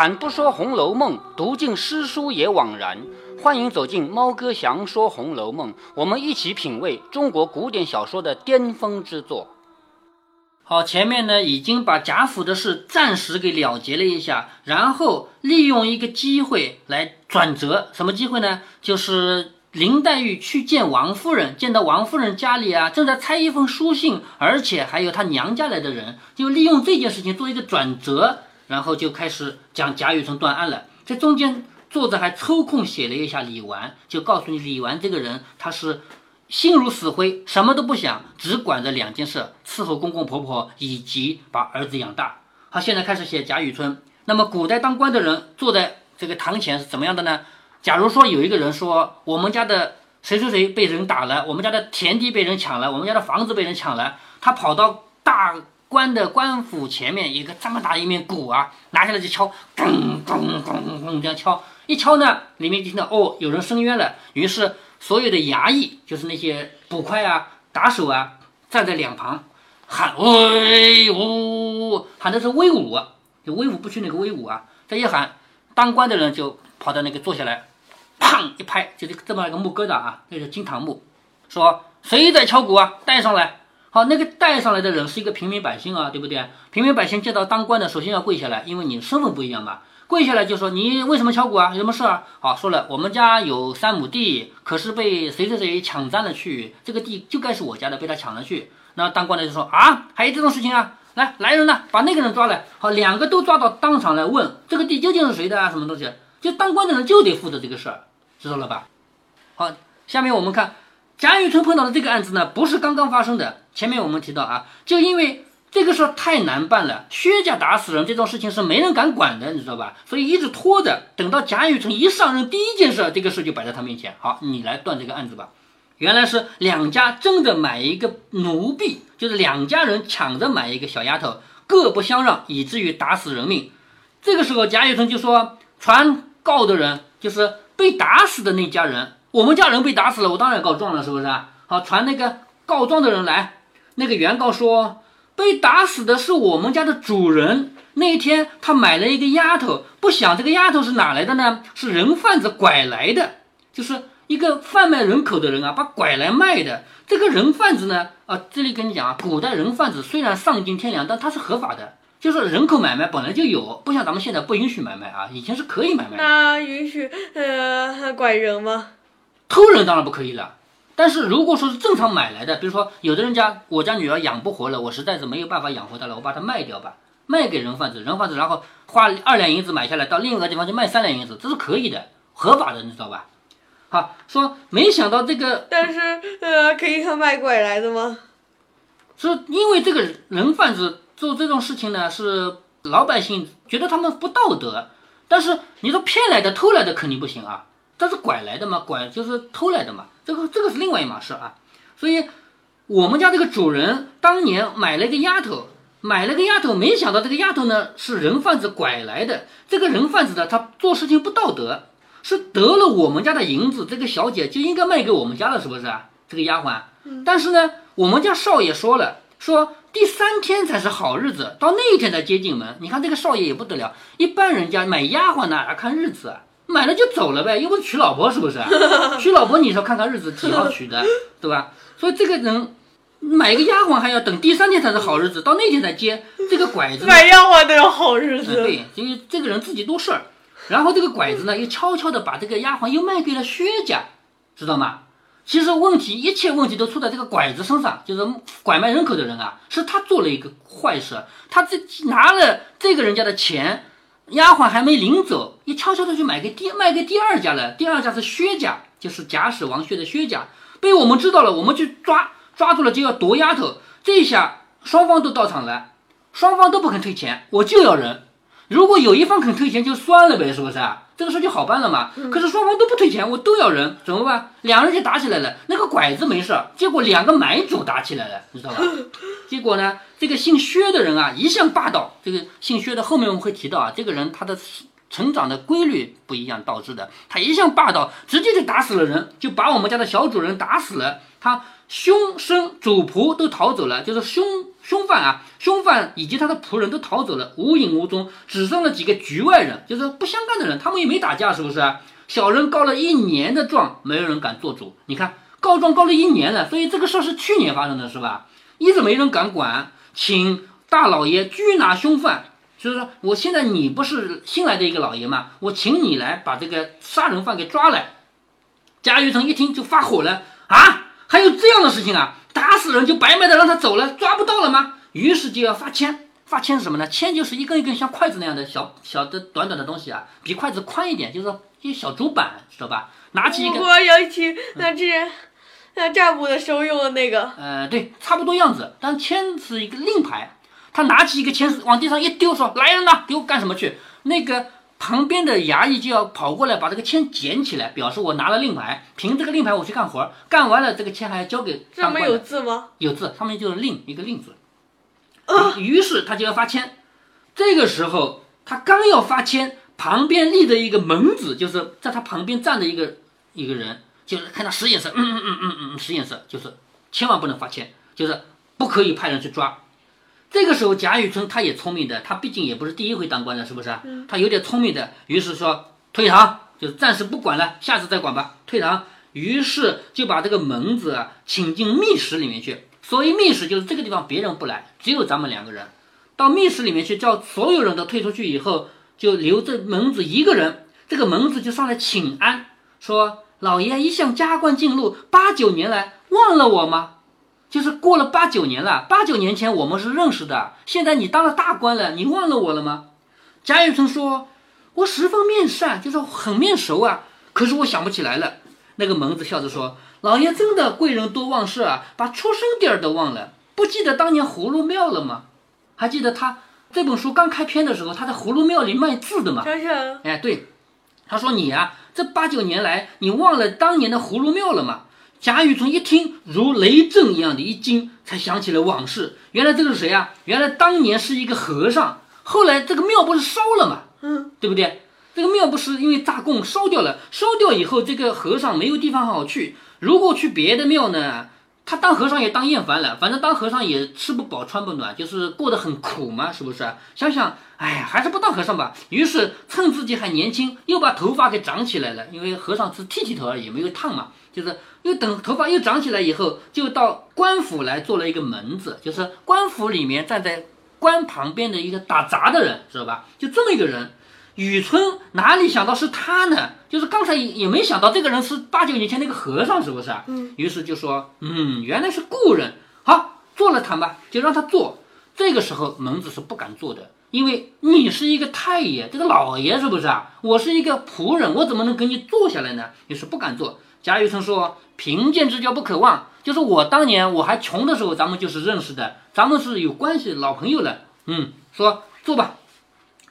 开坛不说《红楼梦》，读尽诗书也枉然。欢迎走进猫哥祥说《红楼梦》，我们一起品味中国古典小说的巅峰之作。好，前面呢已经把贾府的事暂时给了结了一下，然后利用一个机会来转折。什么机会呢？就是林黛玉去见王夫人，见到王夫人家里啊正在拆一封书信，而且还有她娘家来的人，就利用这件事情做一个转折。然后就开始讲贾雨村断案了。这中间作者还抽空写了一下李纨，就告诉你李纨这个人他是心如死灰，什么都不想，只管着两件事：伺候公公婆婆以及把儿子养大。好，现在开始写贾雨村。那么古代当官的人坐在这个堂前是怎么样的呢？假如说有一个人说我们家的谁谁谁被人打了，我们家的田地被人抢了，我们家的房子被人抢了，他跑到大。官的官府前面一个这么大一面鼓啊，拿下来就敲，咚咚咚咚这样敲，一敲呢，里面就听到哦，有人申冤了。于是所有的衙役，就是那些捕快啊、打手啊，站在两旁喊威武，喊的是威武，就威武不屈那个威武啊。这一喊，当官的人就跑到那个坐下来，砰一拍，就是这么一个木疙瘩啊，那是金堂木，说谁在敲鼓啊？带上来。好，那个带上来的人是一个平民百姓啊，对不对？平民百姓见到当官的，首先要跪下来，因为你身份不一样嘛。跪下来就说你为什么敲鼓啊？有什么事啊？好，说了，我们家有三亩地，可是被谁谁谁抢占了去，这个地就该是我家的，被他抢了去。那当官的就说啊，还有这种事情啊？来，来人呐，把那个人抓来。好，两个都抓到当场来问，这个地究竟是谁的啊？什么东西？就当官的人就得负责这个事儿，知道了吧？好，下面我们看。贾雨村碰到的这个案子呢，不是刚刚发生的。前面我们提到啊，就因为这个事太难办了，薛家打死人这种事情是没人敢管的，你知道吧？所以一直拖着，等到贾雨村一上任，第一件事，这个事就摆在他面前。好，你来断这个案子吧。原来是两家争着买一个奴婢，就是两家人抢着买一个小丫头，各不相让，以至于打死人命。这个时候，贾雨村就说：“传告的人就是被打死的那家人。”我们家人被打死了，我当然告状了，是不是啊？好，传那个告状的人来。那个原告说，被打死的是我们家的主人。那一天他买了一个丫头，不想这个丫头是哪来的呢？是人贩子拐来的，就是一个贩卖人口的人啊，把拐来卖的。这个人贩子呢，啊，这里跟你讲啊，古代人贩子虽然丧尽天良，但他是合法的，就是人口买卖本来就有，不像咱们现在不允许买卖啊，以前是可以买卖的。那允许呃拐人吗？偷人当然不可以了，但是如果说是正常买来的，比如说有的人家我家女儿养不活了，我实在是没有办法养活她了，我把它卖掉吧，卖给人贩子，人贩子然后花二两银子买下来，到另一个地方去卖三两银子，这是可以的，合法的，你知道吧？好，说没想到这个，但是呃，可以和卖拐来的吗？是因为这个人贩子做这种事情呢，是老百姓觉得他们不道德，但是你说骗来的、偷来的肯定不行啊。这是拐来的嘛？拐就是偷来的嘛？这个这个是另外一码事啊。所以，我们家这个主人当年买了一个丫头，买了个丫头，没想到这个丫头呢是人贩子拐来的。这个人贩子呢，他做事情不道德，是得了我们家的银子，这个小姐就应该卖给我们家了，是不是啊？这个丫鬟。但是呢，我们家少爷说了，说第三天才是好日子，到那一天才接进门。你看这个少爷也不得了，一般人家买丫鬟哪看日子啊？买了就走了呗，又不是娶老婆，是不是？娶老婆你说看看日子几号娶的，对吧？所以这个人买一个丫鬟还要等第三天才是好日子，到那天才接这个拐子。买丫鬟都要好日子。对，因为这个人自己多事儿，然后这个拐子呢又悄悄的把这个丫鬟又卖给了薛家，知道吗？其实问题一切问题都出在这个拐子身上，就是拐卖人口的人啊，是他做了一个坏事，他这拿了这个人家的钱。丫鬟还没领走，也悄悄的就买给第卖给第二家了。第二家是薛家，就是贾史王薛的薛家，被我们知道了，我们去抓，抓住了就要夺丫头。这下双方都到场了，双方都不肯退钱，我就要人。如果有一方肯退钱就算了呗，是不是？这个事就好办了嘛。可是双方都不退钱，我都要人，怎么办？两人就打起来了。那个拐子没事，结果两个买主打起来了，你知道吧？结果呢，这个姓薛的人啊，一向霸道。这个姓薛的后面我们会提到啊，这个人他的成长的规律不一样导致的。他一向霸道，直接就打死了人，就把我们家的小主人打死了。他凶生主仆都逃走了，就是凶凶犯啊，凶犯以及他的仆人都逃走了，无影无踪，只剩了几个局外人，就是不相干的人，他们也没打架，是不是？小人告了一年的状，没有人敢做主。你看，告状告了一年了，所以这个事儿是去年发生的，是吧？一直没人敢管，请大老爷拘拿凶犯。就是说，我现在你不是新来的一个老爷吗？我请你来把这个杀人犯给抓来。贾雨城一听就发火了啊！还有这样的事情啊？打死人就白白的让他走了，抓不到了吗？于是就要发签，发签是什么呢？签就是一根一根像筷子那样的小小的短短的东西啊，比筷子宽一点，就是一小竹板，知道吧？拿起一个，我要起那之前那占卜的时候用的那个，呃，对，差不多样子，但签是一个令牌。他拿起一个签往地上一丢，说：“来人呐，给我干什么去？”那个旁边的衙役就要跑过来把这个签捡起来，表示我拿了令牌，凭这个令牌我去干活，干完了这个签还要交给上面有字吗？有字，上面就是令，一个令字。于是他就要发签。这个时候他刚要发签，旁边立着一个门子，就是在他旁边站着一个一个人，就是看他使眼色，嗯嗯嗯嗯嗯，使眼色，就是千万不能发签，就是不可以派人去抓。这个时候，贾雨村他也聪明的，他毕竟也不是第一回当官的，是不是？他有点聪明的，于是说退堂，就是暂时不管了，下次再管吧，退堂。于是就把这个门子啊请进密室里面去。所以密室就是这个地方，别人不来，只有咱们两个人到密室里面去，叫所有人都退出去以后，就留这门子一个人。这个门子就上来请安，说老爷一向加官进禄，八九年来忘了我吗？就是过了八九年了，八九年前我们是认识的，现在你当了大官了，你忘了我了吗？贾雨村说：“我十分面善，就是很面熟啊，可是我想不起来了。”那个蒙子笑着说：“老爷真的贵人多忘事啊，把出生地儿都忘了，不记得当年葫芦庙了吗？还记得他这本书刚开篇的时候，他在葫芦庙里卖字的吗？想想，哎，对，他说你呀，这八九年来你忘了当年的葫芦庙了吗？”贾雨村一听，如雷震一样的一惊，才想起了往事。原来这个是谁啊？原来当年是一个和尚，后来这个庙不是烧了嘛？嗯，对不对？这个庙不是因为炸供烧掉了，烧掉以后，这个和尚没有地方好去。如果去别的庙呢，他当和尚也当厌烦了，反正当和尚也吃不饱穿不暖，就是过得很苦嘛，是不是？想想，哎呀，还是不当和尚吧。于是趁自己还年轻，又把头发给长起来了，因为和尚是剃剃头而已，没有烫嘛，就是。又等头发又长起来以后，就到官府来做了一个门子，就是官府里面站在官旁边的一个打杂的人，知道吧？就这么一个人，雨村哪里想到是他呢？就是刚才也没想到这个人是八九年前那个和尚，是不是？嗯。于是就说，嗯，原来是故人，好，做了他吧，就让他做。这个时候门子是不敢做的，因为你是一个太爷，这个老爷是不是啊？我是一个仆人，我怎么能给你坐下来呢？于是不敢做。贾雨村说。贫贱之交不可忘，就是我当年我还穷的时候，咱们就是认识的，咱们是有关系老朋友了。嗯，说坐吧。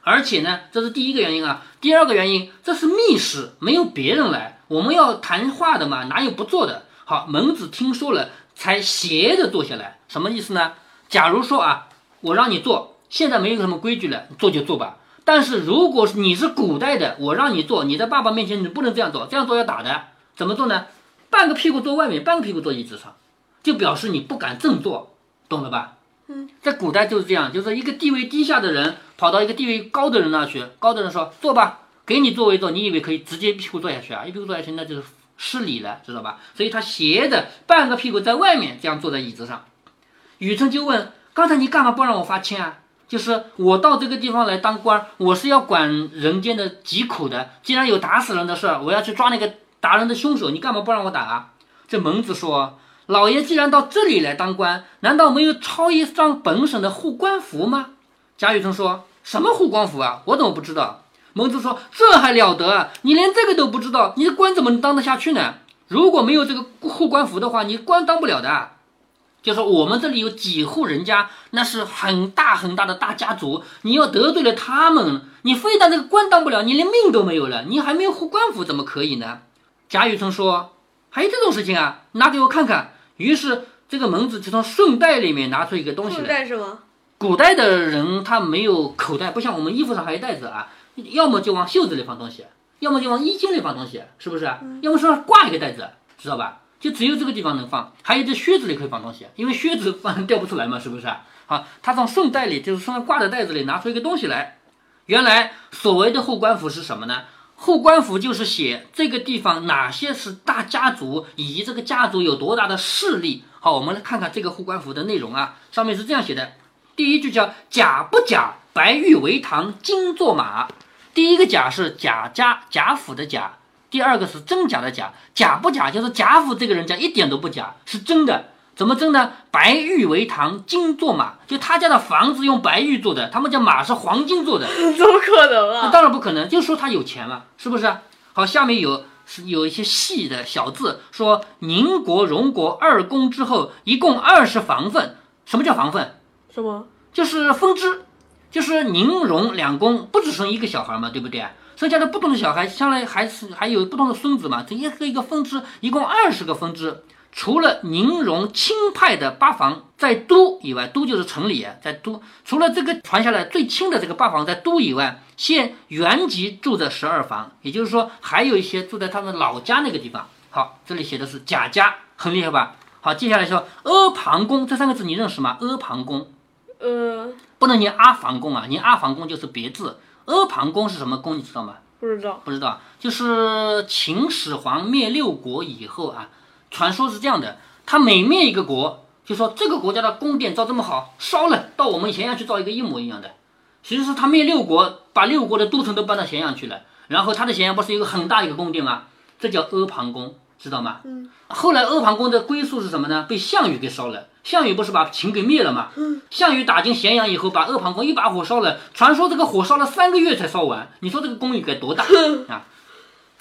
而且呢，这是第一个原因啊。第二个原因，这是密室，没有别人来，我们要谈话的嘛，哪有不坐的？好，门子听说了，才斜着坐下来。什么意思呢？假如说啊，我让你坐，现在没有什么规矩了，坐就坐吧。但是如果你是古代的，我让你坐，你在爸爸面前你不能这样做，这样做要打的。怎么做呢？半个屁股坐外面，半个屁股坐椅子上，就表示你不敢正坐，懂了吧？嗯，在古代就是这样，就是一个地位低下的人跑到一个地位高的人那去，高的人说坐吧，给你座位坐，你以为可以直接屁股坐下去啊？一屁股坐下去那就是失礼了，知道吧？所以他斜着半个屁股在外面这样坐在椅子上。雨村就问：刚才你干嘛不让我发签啊？就是我到这个地方来当官，我是要管人间的疾苦的。既然有打死人的事儿，我要去抓那个。打人的凶手，你干嘛不让我打啊？这蒙子说：“老爷既然到这里来当官，难道没有抄一张本省的护官符吗？”贾雨村说：“什么护官符啊？我怎么不知道？”蒙子说：“这还了得？你连这个都不知道，你的官怎么能当得下去呢？如果没有这个护官符的话，你官当不了的。就说我们这里有几户人家，那是很大很大的大家族，你要得罪了他们，你非但这个官当不了，你连命都没有了，你还没有护官符，怎么可以呢？”贾雨村说：“还有这种事情啊？拿给我看看。”于是这个门子就从顺带里面拿出一个东西来。古代的人他没有口袋，不像我们衣服上还有袋子啊，要么就往袖子里放东西，要么就往衣襟里放东西，是不是？要么上挂一个袋子，知道吧？就只有这个地方能放。还有这靴子里可以放东西，因为靴子放掉不出来嘛，是不是啊？好，他从顺带里，就是身上挂的袋子里拿出一个东西来。原来所谓的护官符是什么呢？护官符就是写这个地方哪些是大家族，以及这个家族有多大的势力。好，我们来看看这个护官符的内容啊。上面是这样写的：第一句叫“甲不甲，白玉为堂，金作马”。第一个甲是贾家贾府的贾，第二个是真假的假。假不假就是贾府这个人家一点都不假，是真的。怎么争呢？白玉为堂，金做马，就他家的房子用白玉做的，他们家马是黄金做的，怎么可能啊？当然不可能，就说他有钱嘛，是不是？好，下面有是有一些细的小字，说宁国荣国二公之后，一共二十房分。什么叫房分？什么？就是分支。就是宁荣两公不只生一个小孩嘛，对不对？生下来不同的小孩，将来还是还有不同的孙子嘛。这一个一个分支，一共二十个分支。除了宁荣亲派的八房在都以外，都就是城里，在都。除了这个传下来最亲的这个八房在都以外，现原籍住的十二房，也就是说还有一些住在他们老家那个地方。好，这里写的是贾家，很厉害吧？好，接下来说阿房宫这三个字你认识吗？阿房宫，呃。不能念阿房宫啊，念阿房宫就是别字。阿房宫是什么宫？你知道吗？不知道，不知道。就是秦始皇灭六国以后啊，传说是这样的：他每灭一个国，就说这个国家的宫殿造这么好，烧了，到我们咸阳去造一个一模一样的。其实是他灭六国，把六国的都城都搬到咸阳去了。然后他的咸阳不是一个很大一个宫殿吗？这叫阿房宫，知道吗？嗯。后来阿房宫的归宿是什么呢？被项羽给烧了。项羽不是把秦给灭了吗？项羽打进咸阳以后，把阿房宫一把火烧了。传说这个火烧了三个月才烧完。你说这个宫有该多大 啊？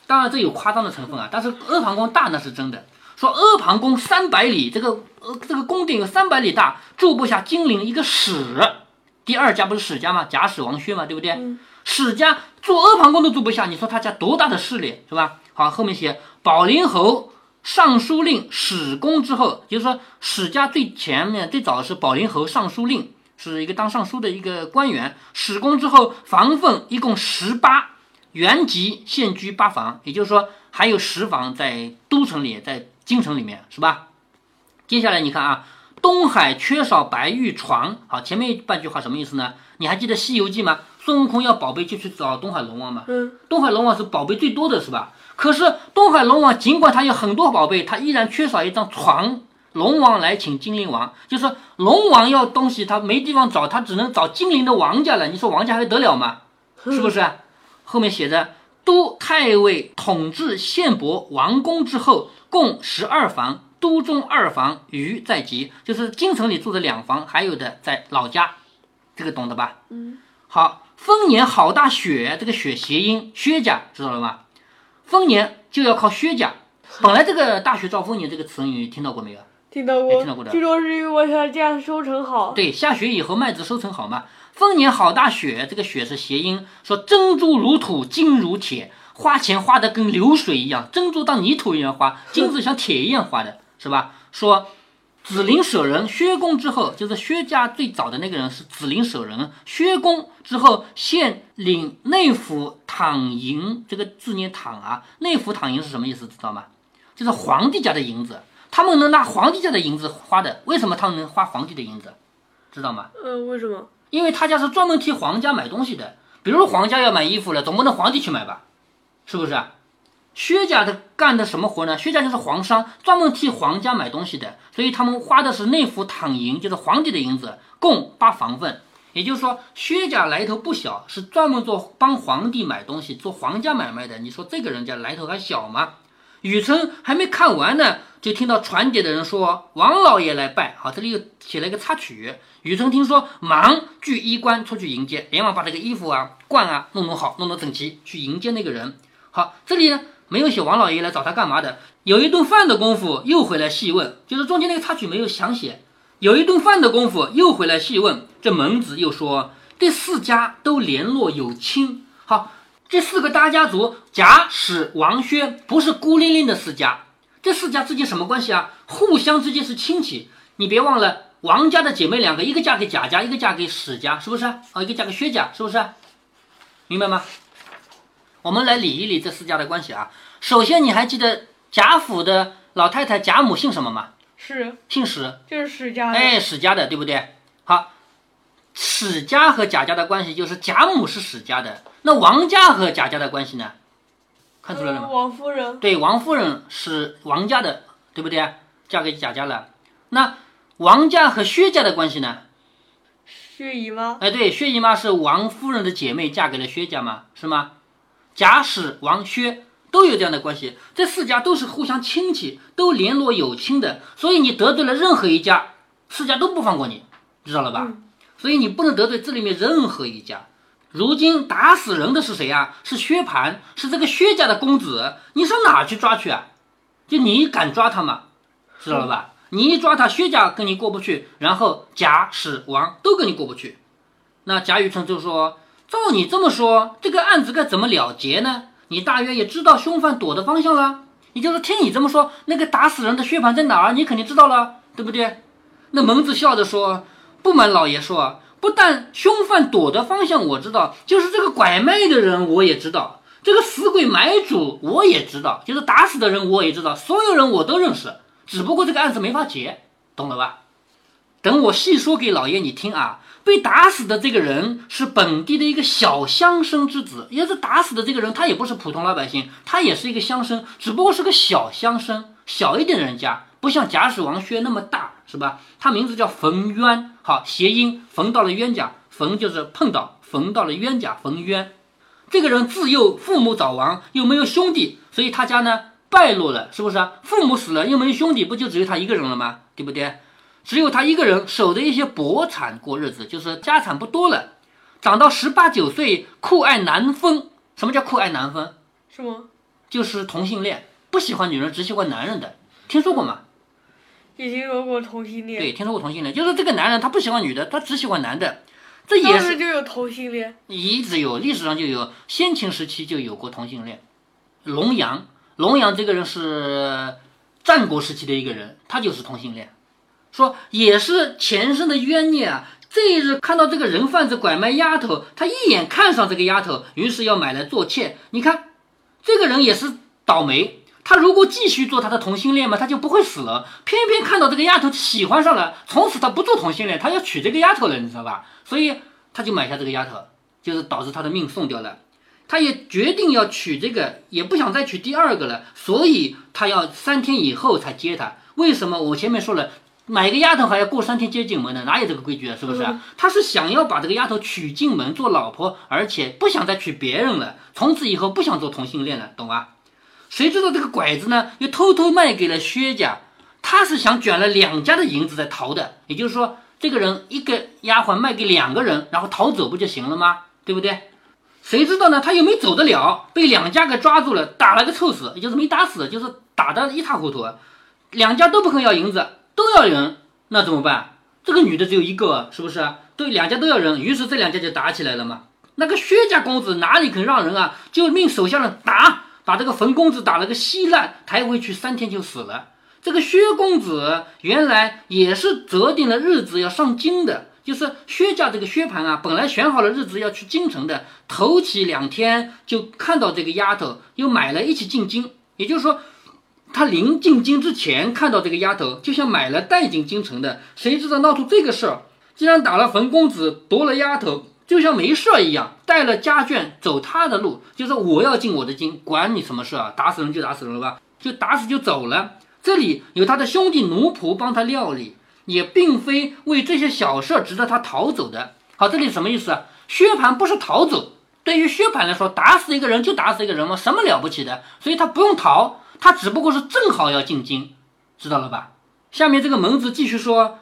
当然这有夸张的成分啊，但是阿房宫大那是真的。说阿房宫三百里，这个呃这个宫殿有三百里大，住不下金陵一个史。第二家不是史家吗？贾史王薛嘛，对不对？史家住阿房宫都住不下，你说他家多大的势力是吧？好，后面写保陵侯。尚书令史公之后，就是说史家最前面最早是保陵侯尚书令，是一个当尚书的一个官员。史公之后，房分一共十八，原籍现居八房，也就是说还有十房在都城里，在京城里面，是吧？接下来你看啊，东海缺少白玉床。好，前面半句话什么意思呢？你还记得《西游记》吗？孙悟空要宝贝就去找东海龙王嘛。嗯，东海龙王是宝贝最多的是吧？可是东海龙王尽管他有很多宝贝，他依然缺少一张床。龙王来请精灵王，就是龙王要东西，他没地方找，他只能找精灵的王家了。你说王家还得了吗？是不是？后面写着都太尉统治献伯王宫之后，共十二房，都中二房，余在籍，就是京城里住的两房，还有的在老家。这个懂的吧？嗯。好，丰年好大雪，这个雪谐音薛家，知道了吗？丰年就要靠薛家。本来这个“大雪兆丰年”这个词语听到过没有？听到过，听到过的。据说是因为我想这样收成好。对，下雪以后麦子收成好嘛。丰年好大雪，这个雪是谐音，说珍珠如土，金如铁，花钱花的跟流水一样，珍珠当泥土一样花，金子像铁一样花的，是吧？说。子陵舍人，薛公之后，就是薛家最早的那个人是子陵舍人。薛公之后，现领内府躺银，这个字念躺啊。内府躺银是什么意思？知道吗？就是皇帝家的银子，他们能拿皇帝家的银子花的。为什么他们能花皇帝的银子？知道吗？嗯，为什么？因为他家是专门替皇家买东西的。比如皇家要买衣服了，总不能皇帝去买吧？是不是？薛家的干的什么活呢？薛家就是皇商，专门替皇家买东西的，所以他们花的是内府躺银，就是皇帝的银子，共八房分。也就是说，薛家来头不小，是专门做帮皇帝买东西、做皇家买卖的。你说这个人家来头还小吗？雨村还没看完呢，就听到传牒的人说王老爷来拜。好，这里又写了一个插曲。雨村听说，忙聚衣冠出去迎接，连忙把这个衣服啊、冠啊弄弄好，弄弄整齐，去迎接那个人。好，这里呢。没有写王老爷来找他干嘛的？有一顿饭的功夫又回来细问，就是中间那个插曲没有详写。有一顿饭的功夫又回来细问，这门子又说这四家都联络有亲。好，这四个大家族贾史王薛不是孤零零的四家，这四家之间什么关系啊？互相之间是亲戚。你别忘了王家的姐妹两个，一个嫁给贾家，一个嫁给史家，是不是啊？一个嫁给薛家，是不是？明白吗？我们来理一理这四家的关系啊。首先，你还记得贾府的老太太贾母姓什么吗？是姓史。就是史家的。哎，史家的，对不对？好，史家和贾家的关系就是贾母是史家的，那王家和贾家的关系呢？看出来了王夫人对，王夫人是王家的，对不对？嫁给贾家了。那王家和薛家的关系呢？薛姨妈，哎，对，薛姨妈是王夫人的姐妹，嫁给了薛家嘛，是吗？贾、史、王、薛都有这样的关系，这四家都是互相亲戚，都联络有亲的，所以你得罪了任何一家，四家都不放过你，知道了吧？嗯所以你不能得罪这里面任何一家。如今打死人的是谁啊？是薛蟠，是这个薛家的公子，你上哪去抓去啊？就你敢抓他吗？知道了吧？你一抓他，薛家跟你过不去，然后贾、史、王都跟你过不去。那贾雨村就说：“照你这么说，这个案子该怎么了结呢？你大约也知道凶犯躲的方向了。也就是听你这么说，那个打死人的薛蟠在哪儿，你肯定知道了，对不对？”那蒙子笑着说：“不瞒老爷说，不但凶犯躲的方向我知道，就是这个拐卖的人我也知道，这个死鬼买主我也知道，就是打死的人我也知道，所有人我都认识，只不过这个案子没法结，懂了吧？等我细说给老爷你听啊。被打死的这个人是本地的一个小乡绅之子，也是打死的这个人，他也不是普通老百姓，他也是一个乡绅，只不过是个小乡绅，小一点人家，不像贾史王薛那么大，是吧？他名字叫冯渊，好，谐音冯到了冤家，冯就是碰到，冯到了冤家，冯渊。这个人自幼父母早亡，又没有兄弟，所以他家呢败落了，是不是啊？父母死了，又没有兄弟，不就只有他一个人了吗？对不对？只有他一个人守着一些薄产过日子，就是家产不多了。长到十八九岁，酷爱男风。什么叫酷爱男风？是吗？就是同性恋，不喜欢女人，只喜欢男人的。听说过吗？也听说过同性恋，对，听说过同性恋，就是这个男人他不喜欢女的，他只喜欢男的。这也当是就有同性恋。一直有，历史上就有，先秦时期就有过同性恋。龙阳，龙阳这个人是战国时期的一个人，他就是同性恋，说也是前生的冤孽啊。这一日看到这个人贩子拐卖丫头，他一眼看上这个丫头，于是要买来做妾。你看，这个人也是倒霉。他如果继续做他的同性恋嘛，他就不会死了。偏偏看到这个丫头喜欢上了，从此他不做同性恋，他要娶这个丫头了，你知道吧？所以他就买下这个丫头，就是导致他的命送掉了。他也决定要娶这个，也不想再娶第二个了，所以他要三天以后才接她。为什么？我前面说了，买个丫头还要过三天接进门呢，哪有这个规矩啊？是不是啊？他是想要把这个丫头娶进门做老婆，而且不想再娶别人了，从此以后不想做同性恋了，懂吧？谁知道这个拐子呢，又偷偷卖给了薛家，他是想卷了两家的银子再逃的，也就是说，这个人一个丫鬟卖给两个人，然后逃走不就行了吗？对不对？谁知道呢？他又没走得了，被两家给抓住了，打了个臭死，也就是没打死，就是打得一塌糊涂。两家都不肯要银子，都要人，那怎么办？这个女的只有一个，是不是？对，两家都要人，于是这两家就打起来了嘛。那个薛家公子哪里肯让人啊？就命手下人打，把这个冯公子打了个稀烂，抬回去三天就死了。这个薛公子原来也是择定了日子要上京的，就是薛家这个薛蟠啊，本来选好了日子要去京城的，头起两天就看到这个丫头，又买了一起进京，也就是说。他临进京之前看到这个丫头，就像买了带进京城的，谁知道闹出这个事儿？竟然打了冯公子，夺了丫头，就像没事儿一样，带了家眷走他的路，就是我要进我的京，管你什么事啊？打死人就打死人了吧，就打死就走了。这里有他的兄弟奴仆帮他料理，也并非为这些小事值得他逃走的。好，这里什么意思啊？薛蟠不是逃走，对于薛蟠来说，打死一个人就打死一个人嘛，什么了不起的？所以他不用逃。他只不过是正好要进京，知道了吧？下面这个蒙子继续说，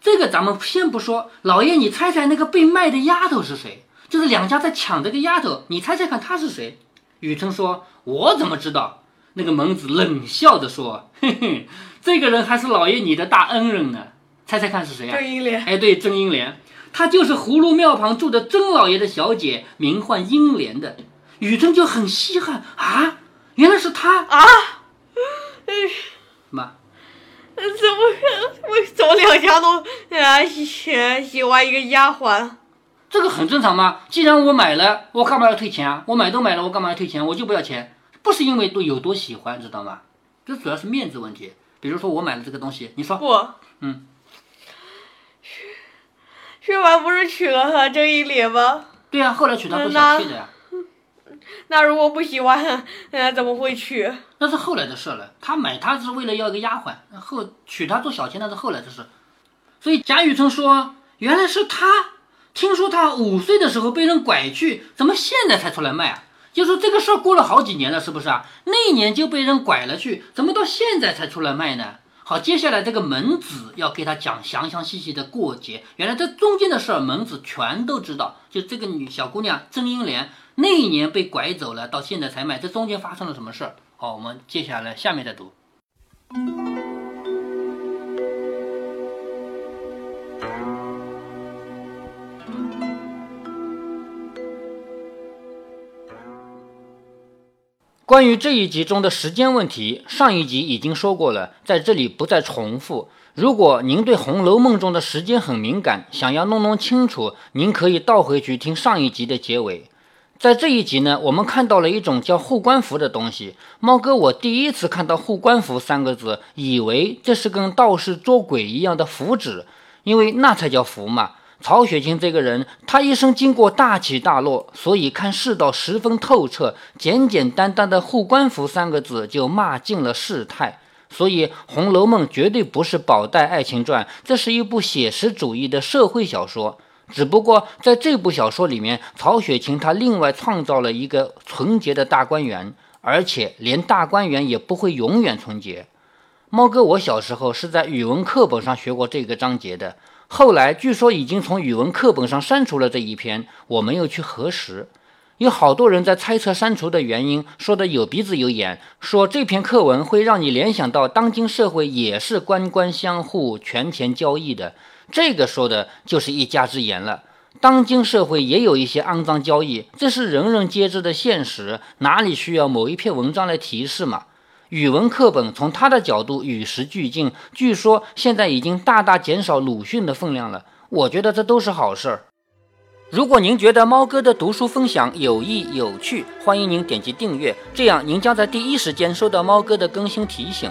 这个咱们先不说，老爷你猜猜那个被卖的丫头是谁？就是两家在抢这个丫头，你猜猜看她是谁？雨辰说：“我怎么知道？”那个蒙子冷笑着说：“嘿嘿，这个人还是老爷你的大恩人呢，猜猜看是谁啊？”郑英莲，哎，对，郑英莲，她就是葫芦庙旁住的曾老爷的小姐，名唤英莲的。雨辰就很稀罕啊，原来是她啊！哎妈，怎么为怎么两家都啊喜喜欢一个丫鬟？这个很正常嘛。既然我买了，我干嘛要退钱啊？我买都买了，我干嘛要退钱？我就不要钱，不是因为都有多喜欢，知道吗？这主要是面子问题。比如说我买了这个东西，你说不，嗯，薛凡不是娶了他郑一莲吗？对呀、后来娶她不小妾的呀，那如果不喜欢，呃，怎么会娶？那是后来的事了。他买她是为了要一个丫鬟，后娶她做小妾那是后来的事。所以贾雨村说，原来是他，听说他五岁的时候被人拐去，怎么现在才出来卖啊？就说这个事儿过了好几年了，是不是啊？那一年就被人拐了去，怎么到现在才出来卖呢？好，接下来这个门子要给他讲详详细细的过节。原来这中间的事儿，门子全都知道。就这个女小姑娘曾英莲那一年被拐走了，到现在才卖，这中间发生了什么事儿？好，我们接下来下面再读。关于这一集中的时间问题，上一集已经说过了，在这里不再重复。如果您对《红楼梦》中的时间很敏感，想要弄弄清楚，您可以倒回去听上一集的结尾。在这一集呢，我们看到了一种叫护官符的东西。猫哥，我第一次看到“护官符”三个字，以为这是跟道士捉鬼一样的符纸，因为那才叫符嘛。曹雪芹这个人，他一生经过大起大落，所以看世道十分透彻。简简单单的“护官符”三个字就骂尽了世态。所以，《红楼梦》绝对不是宝黛爱情传，这是一部写实主义的社会小说。只不过在这部小说里面，曹雪芹他另外创造了一个纯洁的大观园，而且连大观园也不会永远纯洁。猫哥，我小时候是在语文课本上学过这个章节的，后来据说已经从语文课本上删除了这一篇，我没有去核实。有好多人在猜测删除的原因，说的有鼻子有眼，说这篇课文会让你联想到当今社会也是官官相护、权钱交易的。这个说的就是一家之言了。当今社会也有一些肮脏交易，这是人人皆知的现实，哪里需要某一篇文章来提示嘛？语文课本从他的角度与时俱进，据说现在已经大大减少鲁迅的分量了。我觉得这都是好事儿。如果您觉得猫哥的读书分享有益有趣，欢迎您点击订阅，这样您将在第一时间收到猫哥的更新提醒。